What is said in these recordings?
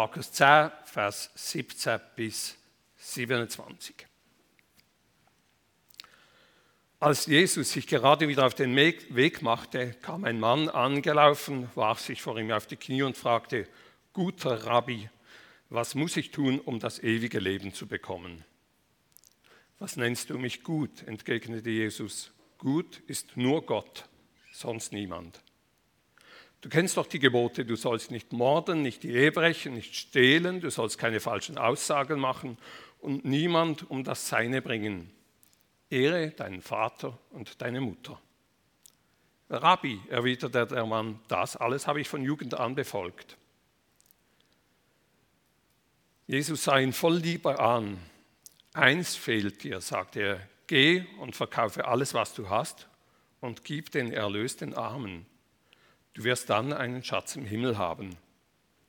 Markus 10, Vers 17 bis 27. Als Jesus sich gerade wieder auf den Weg machte, kam ein Mann angelaufen, warf sich vor ihm auf die Knie und fragte, guter Rabbi, was muss ich tun, um das ewige Leben zu bekommen? Was nennst du mich gut? entgegnete Jesus. Gut ist nur Gott, sonst niemand. Du kennst doch die Gebote, du sollst nicht morden, nicht die Ehe brechen, nicht stehlen, du sollst keine falschen Aussagen machen und niemand um das Seine bringen. Ehre deinen Vater und deine Mutter. Rabbi, erwiderte der Mann, das alles habe ich von Jugend an befolgt. Jesus sah ihn voll Liebe an. Eins fehlt dir, sagte er, geh und verkaufe alles, was du hast und gib den Erlös den Armen. Du wirst dann einen Schatz im Himmel haben.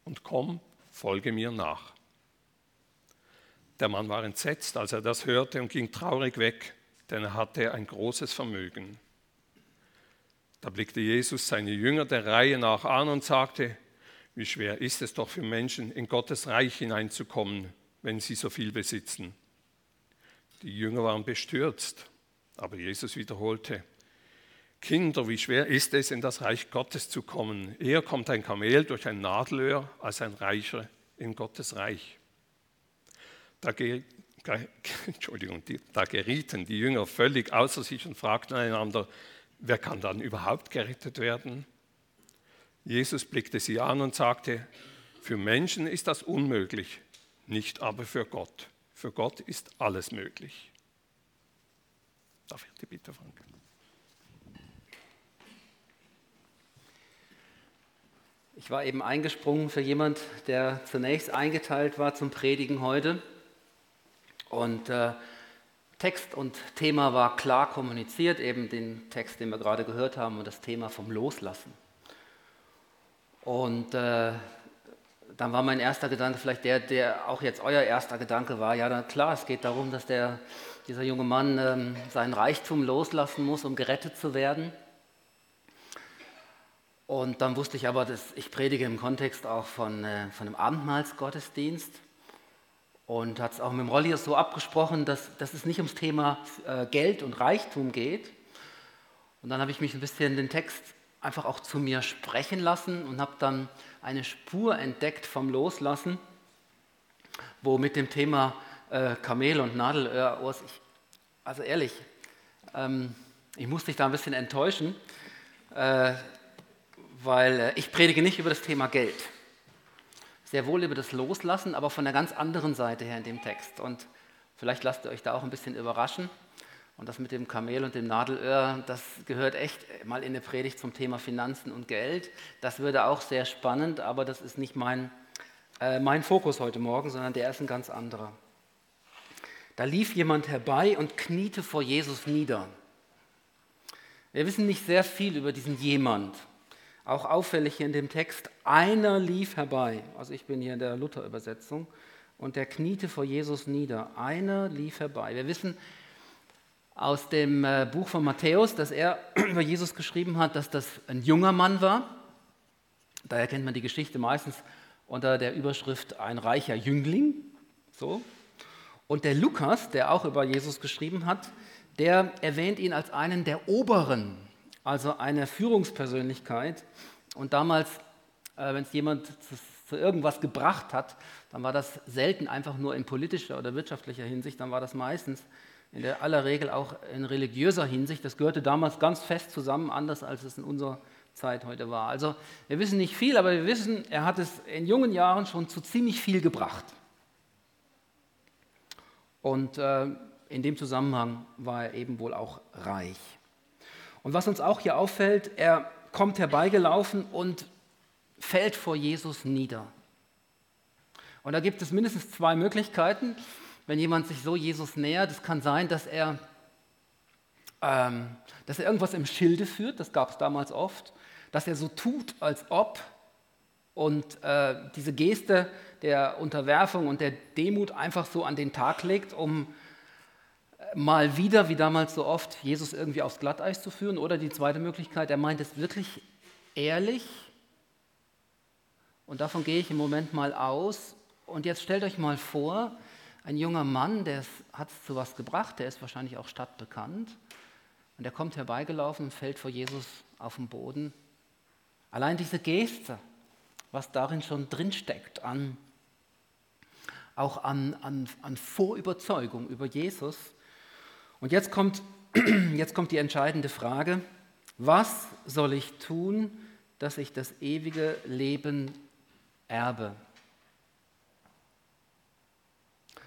Und komm, folge mir nach. Der Mann war entsetzt, als er das hörte und ging traurig weg denn er hatte ein großes Vermögen. Da blickte Jesus seine Jünger der Reihe nach an und sagte, wie schwer ist es doch für Menschen, in Gottes Reich hineinzukommen, wenn sie so viel besitzen. Die Jünger waren bestürzt, aber Jesus wiederholte, Kinder, wie schwer ist es, in das Reich Gottes zu kommen. Eher kommt ein Kamel durch ein Nadelöhr als ein Reicher in Gottes Reich. Da Entschuldigung, da gerieten die Jünger völlig außer sich und fragten einander, wer kann dann überhaupt gerettet werden? Jesus blickte sie an und sagte, für Menschen ist das unmöglich, nicht aber für Gott. Für Gott ist alles möglich. Darf ich die Bitte, Frank? Ich war eben eingesprungen für jemand, der zunächst eingeteilt war zum Predigen heute. Und äh, Text und Thema war klar kommuniziert, eben den Text, den wir gerade gehört haben, und das Thema vom Loslassen. Und äh, dann war mein erster Gedanke vielleicht der, der auch jetzt euer erster Gedanke war. Ja, dann, klar, es geht darum, dass der, dieser junge Mann ähm, seinen Reichtum loslassen muss, um gerettet zu werden. Und dann wusste ich aber, dass ich predige im Kontext auch von, äh, von einem Abendmahlsgottesdienst und hat es auch mit dem Rolli so abgesprochen, dass, dass es nicht ums Thema äh, Geld und Reichtum geht. Und dann habe ich mich ein bisschen den Text einfach auch zu mir sprechen lassen und habe dann eine Spur entdeckt vom Loslassen, wo mit dem Thema äh, Kamel und Nadelöhr, oh, ich, also ehrlich, ähm, ich muss dich da ein bisschen enttäuschen, äh, weil äh, ich predige nicht über das Thema Geld sehr wohl über das Loslassen, aber von der ganz anderen Seite her in dem Text. Und vielleicht lasst ihr euch da auch ein bisschen überraschen. Und das mit dem Kamel und dem Nadelöhr, das gehört echt mal in eine Predigt zum Thema Finanzen und Geld. Das würde auch sehr spannend, aber das ist nicht mein, äh, mein Fokus heute Morgen, sondern der ist ein ganz anderer. Da lief jemand herbei und kniete vor Jesus nieder. Wir wissen nicht sehr viel über diesen jemand. Auch auffällig hier in dem Text, einer lief herbei. Also ich bin hier in der Luther-Übersetzung. Und der kniete vor Jesus nieder. Einer lief herbei. Wir wissen aus dem äh, Buch von Matthäus, dass er über Jesus geschrieben hat, dass das ein junger Mann war. Daher kennt man die Geschichte meistens unter der Überschrift ein reicher Jüngling. So. Und der Lukas, der auch über Jesus geschrieben hat, der erwähnt ihn als einen der Oberen also eine Führungspersönlichkeit. Und damals, äh, wenn es jemand zu, zu, irgendwas gebracht hat, dann war das selten einfach nur in politischer oder wirtschaftlicher Hinsicht, dann war das meistens in der aller Regel auch in religiöser Hinsicht. Das gehörte damals ganz fest zusammen, anders als es in unserer Zeit heute war. Also wir wissen nicht viel, aber wir wissen, er hat es in jungen Jahren schon zu ziemlich viel gebracht. Und äh, in dem Zusammenhang war er eben wohl auch reich. Und was uns auch hier auffällt, er kommt herbeigelaufen und fällt vor Jesus nieder. Und da gibt es mindestens zwei Möglichkeiten, wenn jemand sich so Jesus nähert. Es kann sein, dass er, ähm, dass er irgendwas im Schilde führt, das gab es damals oft, dass er so tut, als ob und äh, diese Geste der Unterwerfung und der Demut einfach so an den Tag legt, um mal wieder, wie damals so oft, Jesus irgendwie aufs Glatteis zu führen. Oder die zweite Möglichkeit, er meint es wirklich ehrlich Und davon gehe ich im Moment mal aus. Und jetzt stellt euch mal vor, ein junger Mann, der hat es zu was gebracht, der ist wahrscheinlich auch stadtbekannt. Und der kommt herbeigelaufen und fällt vor Jesus auf den Boden. Allein diese Geste, was darin schon drinsteckt, an, auch an, an, an Vorüberzeugung über Jesus. Und jetzt kommt, jetzt kommt die entscheidende Frage, was soll ich tun, dass ich das ewige Leben erbe?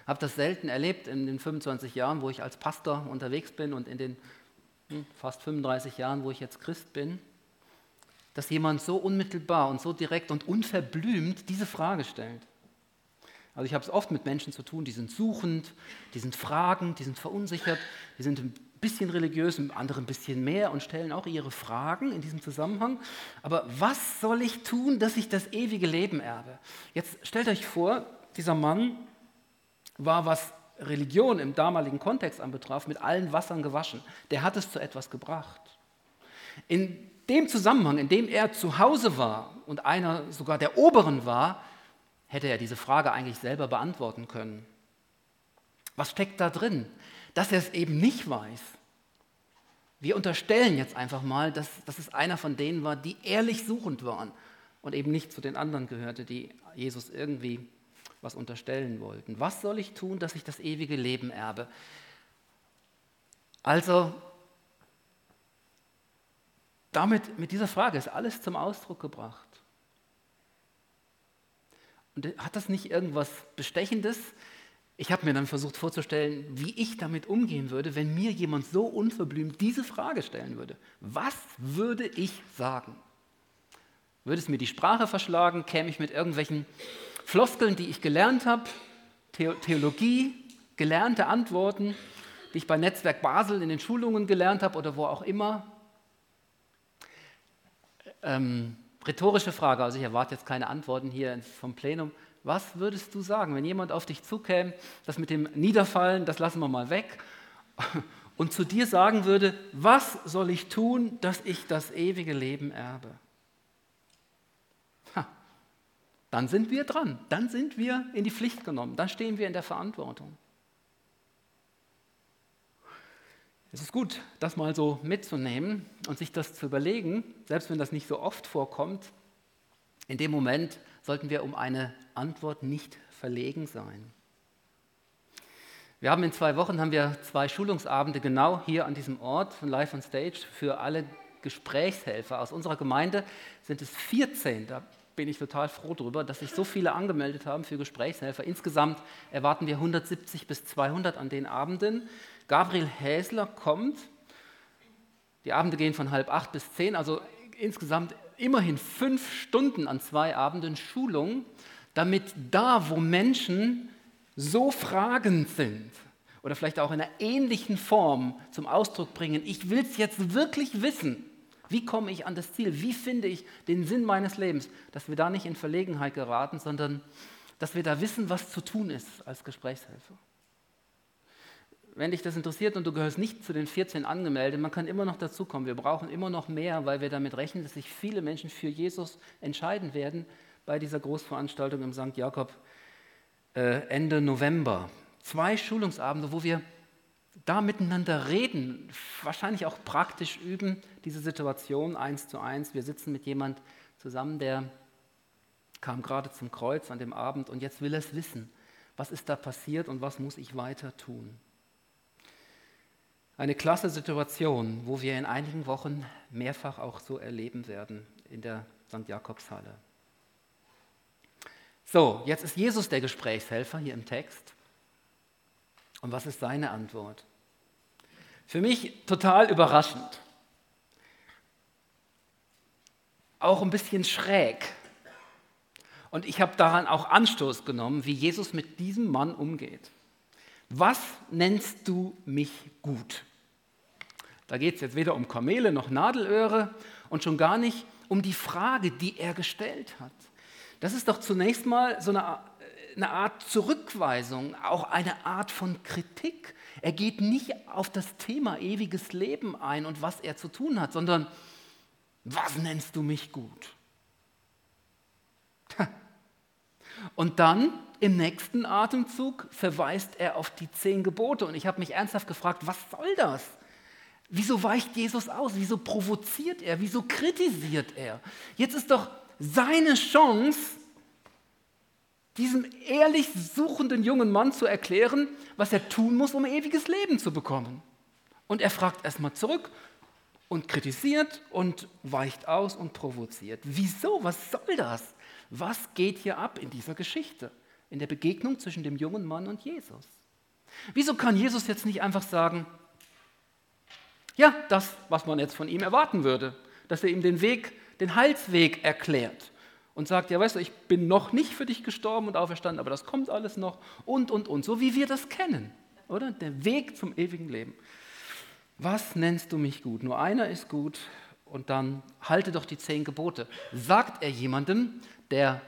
Ich habe das selten erlebt in den 25 Jahren, wo ich als Pastor unterwegs bin und in den hm, fast 35 Jahren, wo ich jetzt Christ bin, dass jemand so unmittelbar und so direkt und unverblümt diese Frage stellt. Also ich habe es oft mit Menschen zu tun, die sind suchend, die sind fragend, die sind verunsichert, die sind ein bisschen religiös, andere ein bisschen mehr und stellen auch ihre Fragen in diesem Zusammenhang. Aber was soll ich tun, dass ich das ewige Leben erbe? Jetzt stellt euch vor, dieser Mann war, was Religion im damaligen Kontext anbetraf, mit allen Wassern gewaschen. Der hat es zu etwas gebracht. In dem Zusammenhang, in dem er zu Hause war und einer sogar der Oberen war, hätte er diese Frage eigentlich selber beantworten können. Was steckt da drin? Dass er es eben nicht weiß. Wir unterstellen jetzt einfach mal, dass, dass es einer von denen war, die ehrlich suchend waren und eben nicht zu den anderen gehörte, die Jesus irgendwie was unterstellen wollten. Was soll ich tun, dass ich das ewige Leben erbe? Also, damit, mit dieser Frage ist alles zum Ausdruck gebracht. Und hat das nicht irgendwas Bestechendes? Ich habe mir dann versucht vorzustellen, wie ich damit umgehen würde, wenn mir jemand so unverblümt diese Frage stellen würde. Was würde ich sagen? Würde es mir die Sprache verschlagen? Käme ich mit irgendwelchen Floskeln, die ich gelernt habe, Theologie, gelernte Antworten, die ich bei Netzwerk Basel in den Schulungen gelernt habe oder wo auch immer. Ähm, rhetorische Frage, also ich erwarte jetzt keine Antworten hier vom Plenum. Was würdest du sagen, wenn jemand auf dich zukäme, das mit dem Niederfallen, das lassen wir mal weg, und zu dir sagen würde, was soll ich tun, dass ich das ewige Leben erbe? dann sind wir dran, dann sind wir in die Pflicht genommen, dann stehen wir in der Verantwortung. Es ist gut, das mal so mitzunehmen und sich das zu überlegen, selbst wenn das nicht so oft vorkommt. In dem Moment sollten wir um eine Antwort nicht verlegen sein. Wir haben in zwei Wochen haben wir zwei Schulungsabende genau hier an diesem Ort von Live on Stage für alle Gesprächshelfer aus unserer Gemeinde sind es 14. Da bin ich total froh darüber, dass sich so viele angemeldet haben für Gesprächshelfer. Insgesamt erwarten wir 170 bis 200 an den Abenden. Gabriel Häsler kommt. Die Abende gehen von halb acht bis zehn, also insgesamt immerhin fünf Stunden an zwei Abenden Schulung, damit da, wo Menschen so fragend sind oder vielleicht auch in einer ähnlichen Form zum Ausdruck bringen, ich will es jetzt wirklich wissen, wie komme ich an das Ziel? Wie finde ich den Sinn meines Lebens? Dass wir da nicht in Verlegenheit geraten, sondern dass wir da wissen, was zu tun ist als Gesprächshelfer. Wenn dich das interessiert und du gehörst nicht zu den 14 angemeldet, man kann immer noch dazukommen. Wir brauchen immer noch mehr, weil wir damit rechnen, dass sich viele Menschen für Jesus entscheiden werden bei dieser Großveranstaltung im St. Jakob äh, Ende November. Zwei Schulungsabende, wo wir da miteinander reden, wahrscheinlich auch praktisch üben, diese Situation eins zu eins. Wir sitzen mit jemand zusammen, der kam gerade zum Kreuz an dem Abend und jetzt will er es wissen. Was ist da passiert und was muss ich weiter tun? Eine klasse Situation, wo wir in einigen Wochen mehrfach auch so erleben werden in der St. Jakobshalle. So, jetzt ist Jesus der Gesprächshelfer hier im Text. Und was ist seine Antwort? Für mich total überraschend. Auch ein bisschen schräg. Und ich habe daran auch Anstoß genommen, wie Jesus mit diesem Mann umgeht. Was nennst du mich gut? Da geht es jetzt weder um Kamele noch Nadelöhre und schon gar nicht um die Frage, die er gestellt hat. Das ist doch zunächst mal so eine, eine Art Zurückweisung, auch eine Art von Kritik. Er geht nicht auf das Thema ewiges Leben ein und was er zu tun hat, sondern was nennst du mich gut? Und dann im nächsten Atemzug verweist er auf die zehn Gebote. Und ich habe mich ernsthaft gefragt, was soll das? Wieso weicht Jesus aus? Wieso provoziert er? Wieso kritisiert er? Jetzt ist doch seine Chance, diesem ehrlich suchenden jungen Mann zu erklären, was er tun muss, um ewiges Leben zu bekommen. Und er fragt erstmal zurück und kritisiert und weicht aus und provoziert. Wieso? Was soll das? Was geht hier ab in dieser Geschichte, in der Begegnung zwischen dem jungen Mann und Jesus? Wieso kann Jesus jetzt nicht einfach sagen, ja, das, was man jetzt von ihm erwarten würde, dass er ihm den Weg, den Heilsweg erklärt und sagt, ja, weißt du, ich bin noch nicht für dich gestorben und auferstanden, aber das kommt alles noch und, und, und, so wie wir das kennen, oder? Der Weg zum ewigen Leben. Was nennst du mich gut? Nur einer ist gut und dann halte doch die zehn Gebote. Sagt er jemandem, der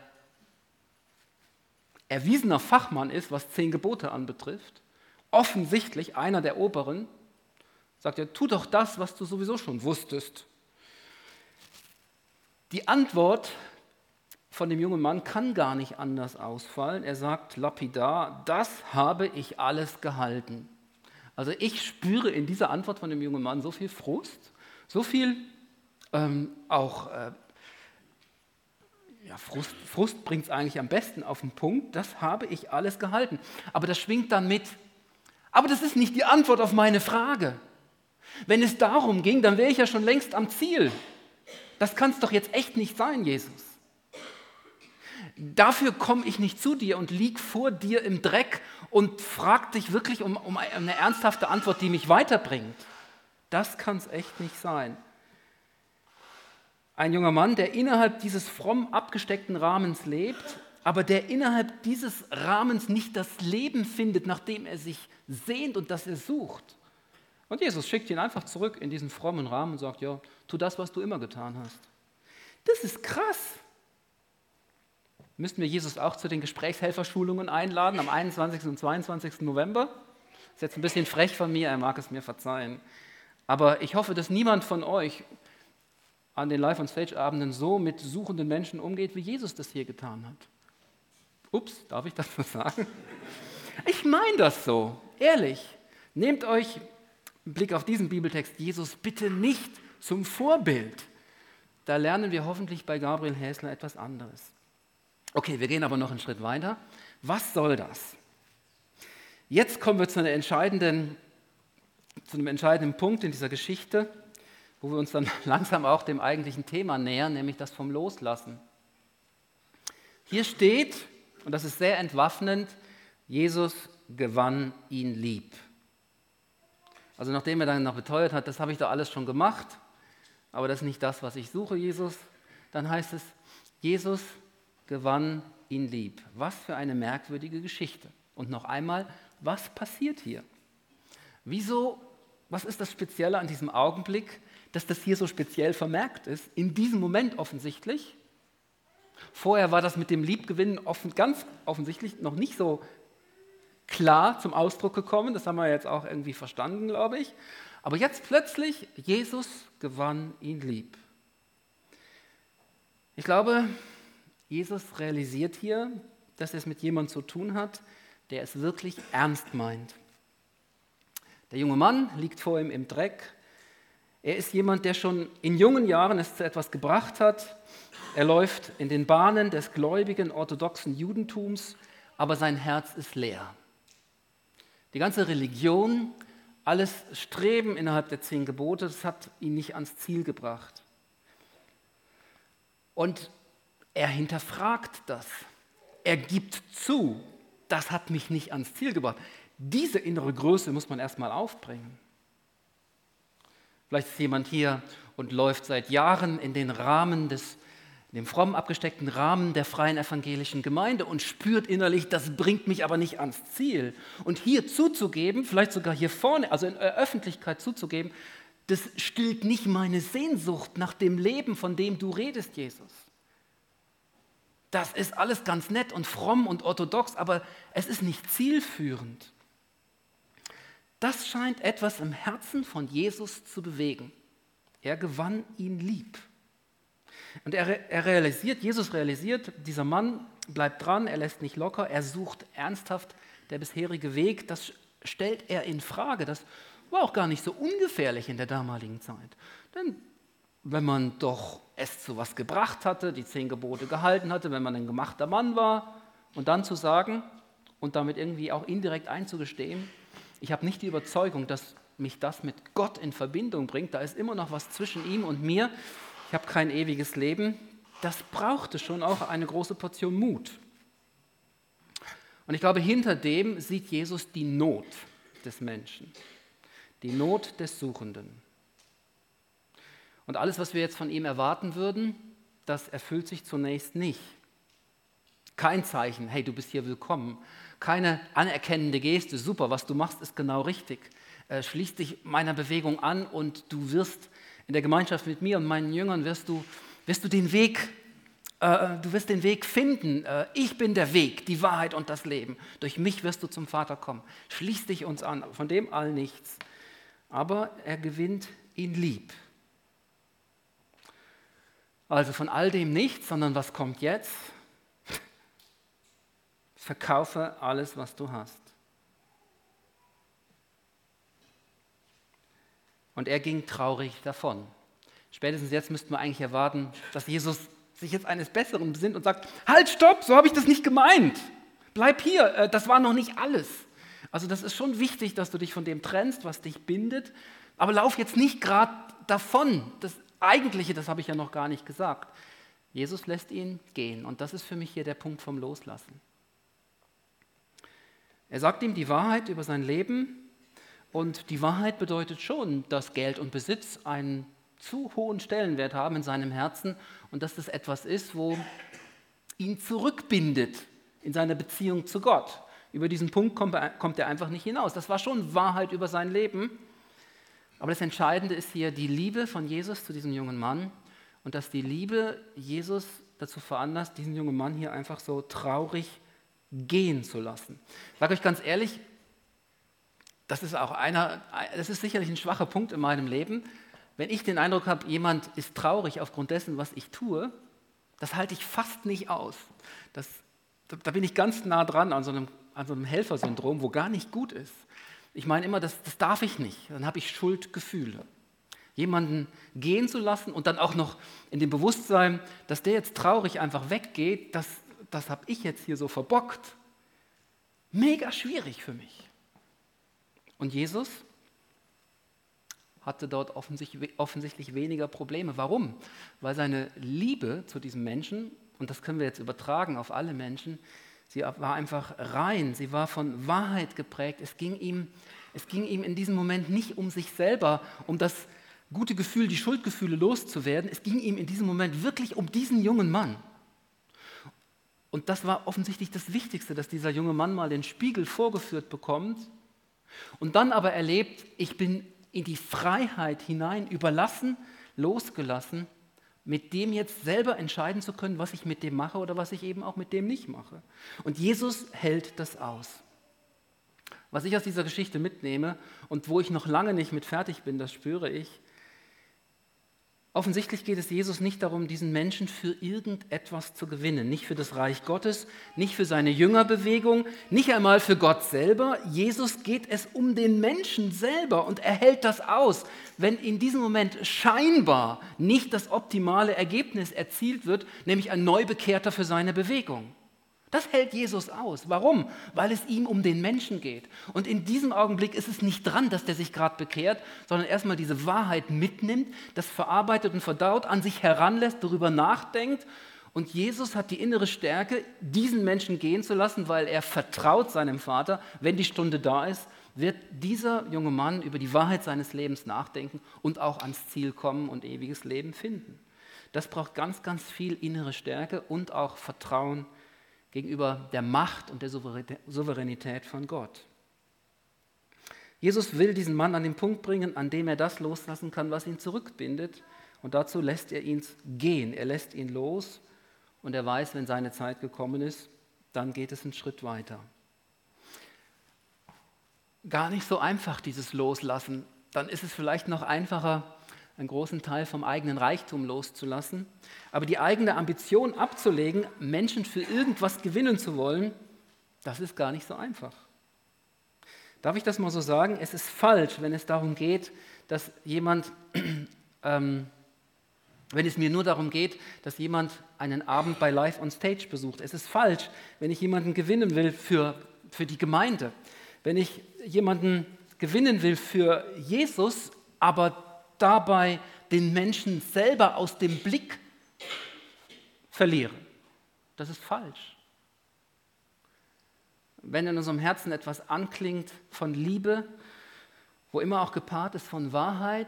erwiesener Fachmann ist, was zehn Gebote anbetrifft, offensichtlich einer der Oberen, sagt er, tu doch das, was du sowieso schon wusstest. Die Antwort von dem jungen Mann kann gar nicht anders ausfallen. Er sagt lapidar, das habe ich alles gehalten. Also ich spüre in dieser Antwort von dem jungen Mann so viel Frust, so viel ähm, auch, äh, ja, Frust, Frust bringt es eigentlich am besten auf den Punkt, das habe ich alles gehalten. Aber das schwingt dann mit. Aber das ist nicht die Antwort auf meine Frage. Wenn es darum ging, dann wäre ich ja schon längst am Ziel. Das kann es doch jetzt echt nicht sein, Jesus. Dafür komme ich nicht zu dir und lieg vor dir im Dreck und frag dich wirklich um, um eine ernsthafte Antwort, die mich weiterbringt. Das kann es echt nicht sein. Ein junger Mann, der innerhalb dieses fromm abgesteckten Rahmens lebt, aber der innerhalb dieses Rahmens nicht das Leben findet, nach dem er sich sehnt und das er sucht. Und Jesus schickt ihn einfach zurück in diesen frommen Rahmen und sagt, ja, tu das, was du immer getan hast. Das ist krass. Müssten wir Jesus auch zu den Gesprächshelferschulungen einladen am 21. und 22. November? Ist jetzt ein bisschen frech von mir, er mag es mir verzeihen. Aber ich hoffe, dass niemand von euch an den Live-on-Stage-Abenden so mit suchenden Menschen umgeht, wie Jesus das hier getan hat. Ups, darf ich das so sagen? Ich meine das so, ehrlich. Nehmt euch einen Blick auf diesen Bibeltext Jesus bitte nicht zum Vorbild. Da lernen wir hoffentlich bei Gabriel Häsler etwas anderes. Okay, wir gehen aber noch einen Schritt weiter. Was soll das? Jetzt kommen wir zu, entscheidenden, zu einem entscheidenden Punkt in dieser Geschichte, wo wir uns dann langsam auch dem eigentlichen Thema nähern, nämlich das vom Loslassen. Hier steht, und das ist sehr entwaffnend, Jesus gewann ihn lieb. Also nachdem er dann noch beteuert hat, das habe ich doch alles schon gemacht, aber das ist nicht das, was ich suche, Jesus, dann heißt es, Jesus gewann ihn lieb. Was für eine merkwürdige Geschichte. Und noch einmal, was passiert hier? Wieso, was ist das Spezielle an diesem Augenblick, dass das hier so speziell vermerkt ist? In diesem Moment offensichtlich. Vorher war das mit dem Liebgewinnen offen, ganz offensichtlich noch nicht so klar zum Ausdruck gekommen. Das haben wir jetzt auch irgendwie verstanden, glaube ich. Aber jetzt plötzlich, Jesus gewann ihn lieb. Ich glaube, Jesus realisiert hier, dass er es mit jemandem zu tun hat, der es wirklich ernst meint. Der junge Mann liegt vor ihm im Dreck. Er ist jemand, der schon in jungen Jahren es zu etwas gebracht hat. Er läuft in den Bahnen des gläubigen orthodoxen Judentums, aber sein Herz ist leer. Die ganze Religion, alles Streben innerhalb der zehn Gebote, das hat ihn nicht ans Ziel gebracht. Und er hinterfragt das. Er gibt zu, das hat mich nicht ans Ziel gebracht. Diese innere Größe muss man erstmal aufbringen. Vielleicht ist jemand hier und läuft seit Jahren in den Rahmen des, in dem fromm abgesteckten Rahmen der freien evangelischen Gemeinde und spürt innerlich, das bringt mich aber nicht ans Ziel. Und hier zuzugeben, vielleicht sogar hier vorne, also in der Öffentlichkeit zuzugeben, das stillt nicht meine Sehnsucht nach dem Leben, von dem du redest, Jesus das ist alles ganz nett und fromm und orthodox, aber es ist nicht zielführend. Das scheint etwas im Herzen von Jesus zu bewegen. Er gewann ihn lieb. Und er, er realisiert, Jesus realisiert, dieser Mann bleibt dran, er lässt nicht locker, er sucht ernsthaft der bisherige Weg, das stellt er in Frage. Das war auch gar nicht so ungefährlich in der damaligen Zeit. Denn wenn man doch es zu was gebracht hatte, die zehn Gebote gehalten hatte, wenn man ein gemachter Mann war, und dann zu sagen und damit irgendwie auch indirekt einzugestehen, ich habe nicht die Überzeugung, dass mich das mit Gott in Verbindung bringt, da ist immer noch was zwischen ihm und mir, ich habe kein ewiges Leben, das brauchte schon auch eine große Portion Mut. Und ich glaube, hinter dem sieht Jesus die Not des Menschen, die Not des Suchenden. Und alles, was wir jetzt von ihm erwarten würden, das erfüllt sich zunächst nicht. Kein Zeichen, hey, du bist hier willkommen. Keine anerkennende Geste, super, was du machst, ist genau richtig. Äh, schließ dich meiner Bewegung an und du wirst in der Gemeinschaft mit mir und meinen Jüngern wirst du, wirst du den Weg äh, du wirst den Weg finden. Äh, ich bin der Weg, die Wahrheit und das Leben. Durch mich wirst du zum Vater kommen. Schließ dich uns an, von dem all nichts. Aber er gewinnt ihn lieb. Also von all dem nichts, sondern was kommt jetzt? Verkaufe alles, was du hast. Und er ging traurig davon. Spätestens jetzt müssten wir eigentlich erwarten, dass Jesus sich jetzt eines Besseren besinnt und sagt, halt, stopp, so habe ich das nicht gemeint. Bleib hier, äh, das war noch nicht alles. Also das ist schon wichtig, dass du dich von dem trennst, was dich bindet, aber lauf jetzt nicht gerade davon. Das Eigentliche, das habe ich ja noch gar nicht gesagt. Jesus lässt ihn gehen und das ist für mich hier der Punkt vom Loslassen. Er sagt ihm die Wahrheit über sein Leben und die Wahrheit bedeutet schon, dass Geld und Besitz einen zu hohen Stellenwert haben in seinem Herzen und dass das etwas ist, wo ihn zurückbindet in seiner Beziehung zu Gott. Über diesen Punkt kommt er, einfach nicht hinaus. Das war schon Wahrheit über sein Leben. Aber das Entscheidende ist hier die Liebe von Jesus zu diesem jungen Mann und dass die Liebe Jesus dazu veranlasst, diesen jungen Mann hier einfach so traurig gehen zu lassen. Ich sage euch ganz ehrlich, das ist auch einer, das ist sicherlich ein schwacher Punkt in meinem Leben, wenn ich den Eindruck habe, jemand ist traurig aufgrund dessen, was ich tue, das halte ich fast nicht aus. Das, da bin ich ganz nah dran an so einem, an so einem Helfersyndrom, wo gar nicht gut ist. Ich meine immer, das, das darf ich nicht. Dann habe ich Schuldgefühle. Jemanden gehen zu lassen und dann auch noch in dem Bewusstsein, dass der jetzt traurig einfach weggeht, das, das habe ich jetzt hier so verbockt. Mega schwierig für mich. Und Jesus hatte dort offensichtlich weniger Probleme. Warum? Weil seine Liebe zu diesem Menschen, und das können wir jetzt übertragen auf alle Menschen, sie war einfach rein, sie war von Wahrheit geprägt. Es ging ihm, es ging ihm in diesem Moment nicht um sich selber, um das gute Gefühl, die Schuldgefühle loszuwerden. Es ging ihm in diesem Moment wirklich um diesen jungen Mann. Und das war offensichtlich das Wichtigste, dass dieser junge Mann mal den Spiegel vorgeführt bekommt und dann aber erlebt, ich bin in die Freiheit hinein überlassen, losgelassen, mit dem jetzt selber entscheiden zu können, was ich mit dem mache oder was ich eben auch mit dem nicht mache. Und Jesus hält das aus. Was ich aus dieser Geschichte mitnehme und wo ich noch lange nicht mit fertig bin, das spüre ich, Offensichtlich geht es Jesus nicht darum, diesen Menschen für irgendetwas zu gewinnen, nicht für das Reich Gottes, nicht für seine Jüngerbewegung, nicht einmal für Gott selber. Jesus geht es um den Menschen selber und er hält das aus, wenn in diesem Moment scheinbar nicht das optimale Ergebnis erzielt wird, nämlich ein Neubekehrter für seine Bewegung. Das hält Jesus aus. Warum? Weil es ihm um den Menschen geht. Und in diesem Augenblick ist es nicht dran, dass der sich gerade bekehrt, sondern erstmal diese Wahrheit mitnimmt, das verarbeitet und verdaut, an sich heranlässt, darüber nachdenkt. Und Jesus hat die innere Stärke, diesen Menschen gehen zu lassen, weil er vertraut seinem Vater, wenn die Stunde da ist, wird dieser junge Mann über die Wahrheit seines Lebens nachdenken und auch ans Ziel kommen und ewiges Leben finden. Das braucht ganz, ganz viel innere Stärke und auch Vertrauen gegenüber der Macht und der Souveränität von Gott. Jesus will diesen Mann an den Punkt bringen, an dem er das loslassen kann, was ihn zurückbindet. Und dazu lässt er ihn gehen. Er lässt ihn los und er weiß, wenn seine Zeit gekommen ist, dann geht es einen Schritt weiter. Gar nicht so einfach, dieses Loslassen. Dann ist es vielleicht noch einfacher, einen großen Teil vom eigenen Reichtum loszulassen. Aber die eigene Ambition abzulegen, Menschen für irgendwas gewinnen zu wollen, das ist gar nicht so einfach. Darf ich das mal so sagen? Es ist falsch, wenn es darum geht, dass jemand, ähm, wenn es mir nur darum geht, dass jemand einen Abend bei Live on Stage besucht. Es ist falsch, wenn ich jemanden gewinnen will für, für die Gemeinde. Wenn ich jemanden gewinnen will für Jesus, aber dabei den Menschen selber aus dem Blick verliere. Das ist falsch wenn in unserem Herzen etwas anklingt von Liebe, wo immer auch gepaart ist von Wahrheit,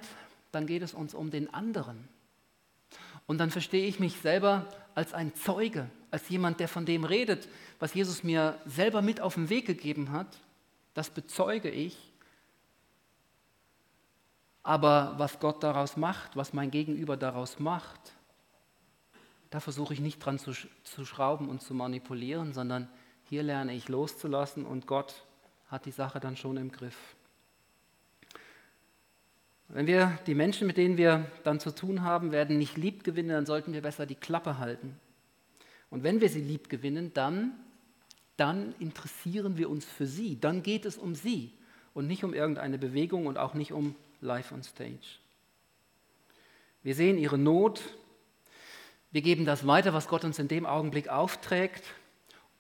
dann geht es uns um den anderen. Und dann verstehe ich mich selber als ein Zeuge, als jemand, der von dem redet, was Jesus mir selber mit auf den Weg gegeben hat. Das bezeuge ich. Aber was Gott daraus macht, was mein Gegenüber daraus macht, da versuche ich nicht dran zu, zu schrauben und zu manipulieren, sondern hier lerne ich loszulassen und Gott hat die Sache dann schon im Griff. Wenn wir die Menschen, mit denen wir dann zu tun haben, werden nicht lieb gewinnen, dann sollten wir besser die Klappe halten. Und wenn wir sie lieb gewinnen, dann, dann interessieren wir uns für sie. Dann geht es um sie und nicht um irgendeine Bewegung und auch nicht um Live on Stage. Wir sehen ihre Not. Wir geben das weiter, was Gott uns in dem Augenblick aufträgt.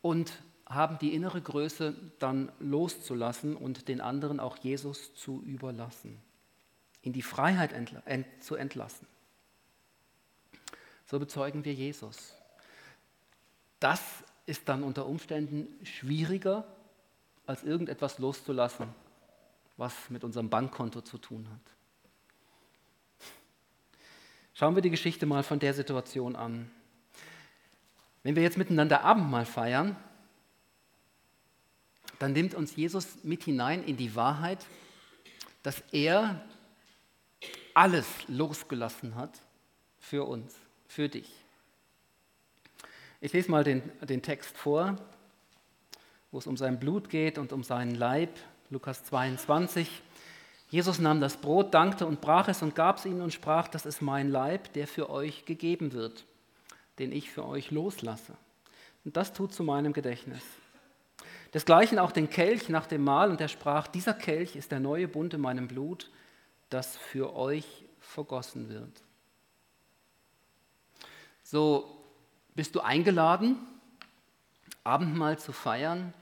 Und haben die innere Größe dann loszulassen und den anderen auch Jesus zu überlassen, in die Freiheit entla ent zu entlassen. So bezeugen wir Jesus. Das ist dann unter Umständen schwieriger, als irgendetwas loszulassen, was mit unserem Bankkonto zu tun hat. Schauen wir die Geschichte mal von der Situation an. Wenn wir jetzt miteinander Abendmahl feiern, dann nimmt uns Jesus mit hinein in die Wahrheit, dass er alles losgelassen hat für uns, für dich. Ich lese mal den, den Text vor, wo es um sein Blut geht und um seinen Leib, Lukas 22. Jesus nahm das Brot, dankte und brach es und gab es ihnen und sprach, das ist mein Leib, der für euch gegeben wird, den ich für euch loslasse. Und das tut zu meinem Gedächtnis. Desgleichen auch den Kelch nach dem Mahl und er sprach, dieser Kelch ist der neue Bund in meinem Blut, das für euch vergossen wird. So bist du eingeladen, Abendmahl zu feiern,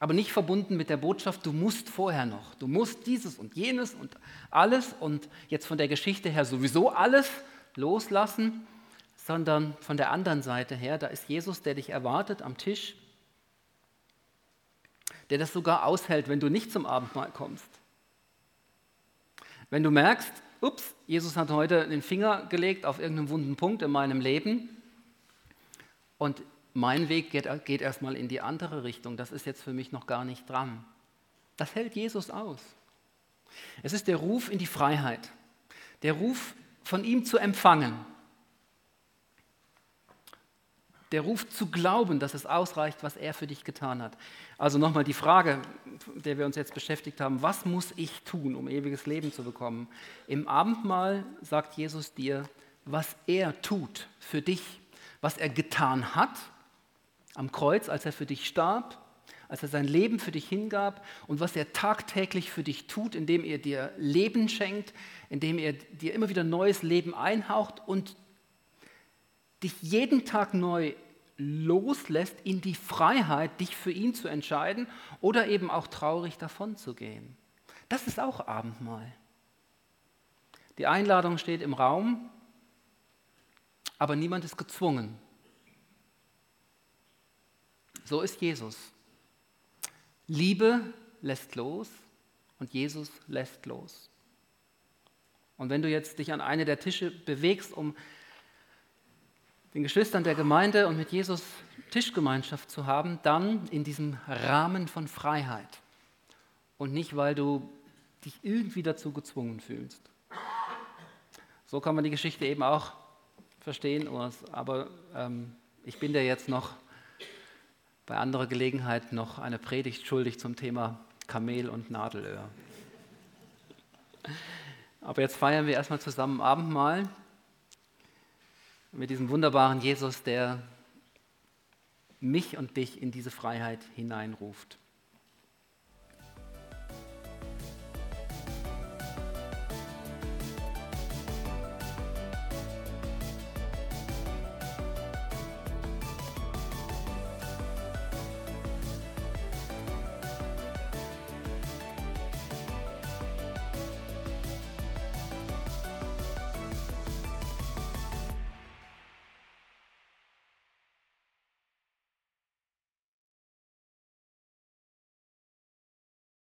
aber nicht verbunden mit der Botschaft, du musst vorher noch, du musst dieses und jenes und alles und jetzt von der Geschichte her sowieso alles loslassen, sondern von der anderen Seite her, da ist Jesus, der dich erwartet am Tisch der das sogar aushält, wenn du nicht zum Abendmahl kommst. Wenn du merkst, ups, Jesus hat heute den Finger gelegt auf irgendeinen wunden Punkt in meinem Leben und mein Weg geht, geht erstmal in die andere Richtung, das ist jetzt für mich noch gar nicht dran. Das hält Jesus aus. Es ist der Ruf in die Freiheit, der Ruf von ihm zu empfangen, der Ruf zu glauben, dass es ausreicht, was er für dich getan hat. Also nochmal die Frage, der wir uns jetzt beschäftigt haben, was muss ich tun, um ewiges Leben zu bekommen? Im Abendmahl sagt Jesus dir, was er tut für dich, was er getan hat am Kreuz, als er für dich starb, als er sein Leben für dich hingab und was er tagtäglich für dich tut, indem er dir Leben schenkt, indem er dir immer wieder neues Leben einhaucht und dich jeden Tag neu loslässt in die Freiheit, dich für ihn zu entscheiden oder eben auch traurig davon zu gehen. Das ist auch Abendmahl. Die Einladung steht im Raum, aber niemand ist gezwungen. So ist Jesus. Liebe lässt los und Jesus lässt los. Und wenn du jetzt dich an eine der Tische bewegst, um den Geschwistern der Gemeinde und mit Jesus Tischgemeinschaft zu haben, dann in diesem Rahmen von Freiheit und nicht, weil du dich irgendwie dazu gezwungen fühlst. So kann man die Geschichte eben auch verstehen, aber ähm, ich bin dir jetzt noch bei anderer Gelegenheit noch eine Predigt schuldig zum Thema Kamel und Nadelöhr. Aber jetzt feiern wir erstmal zusammen Abendmahl mit diesem wunderbaren Jesus, der mich und dich in diese Freiheit hineinruft.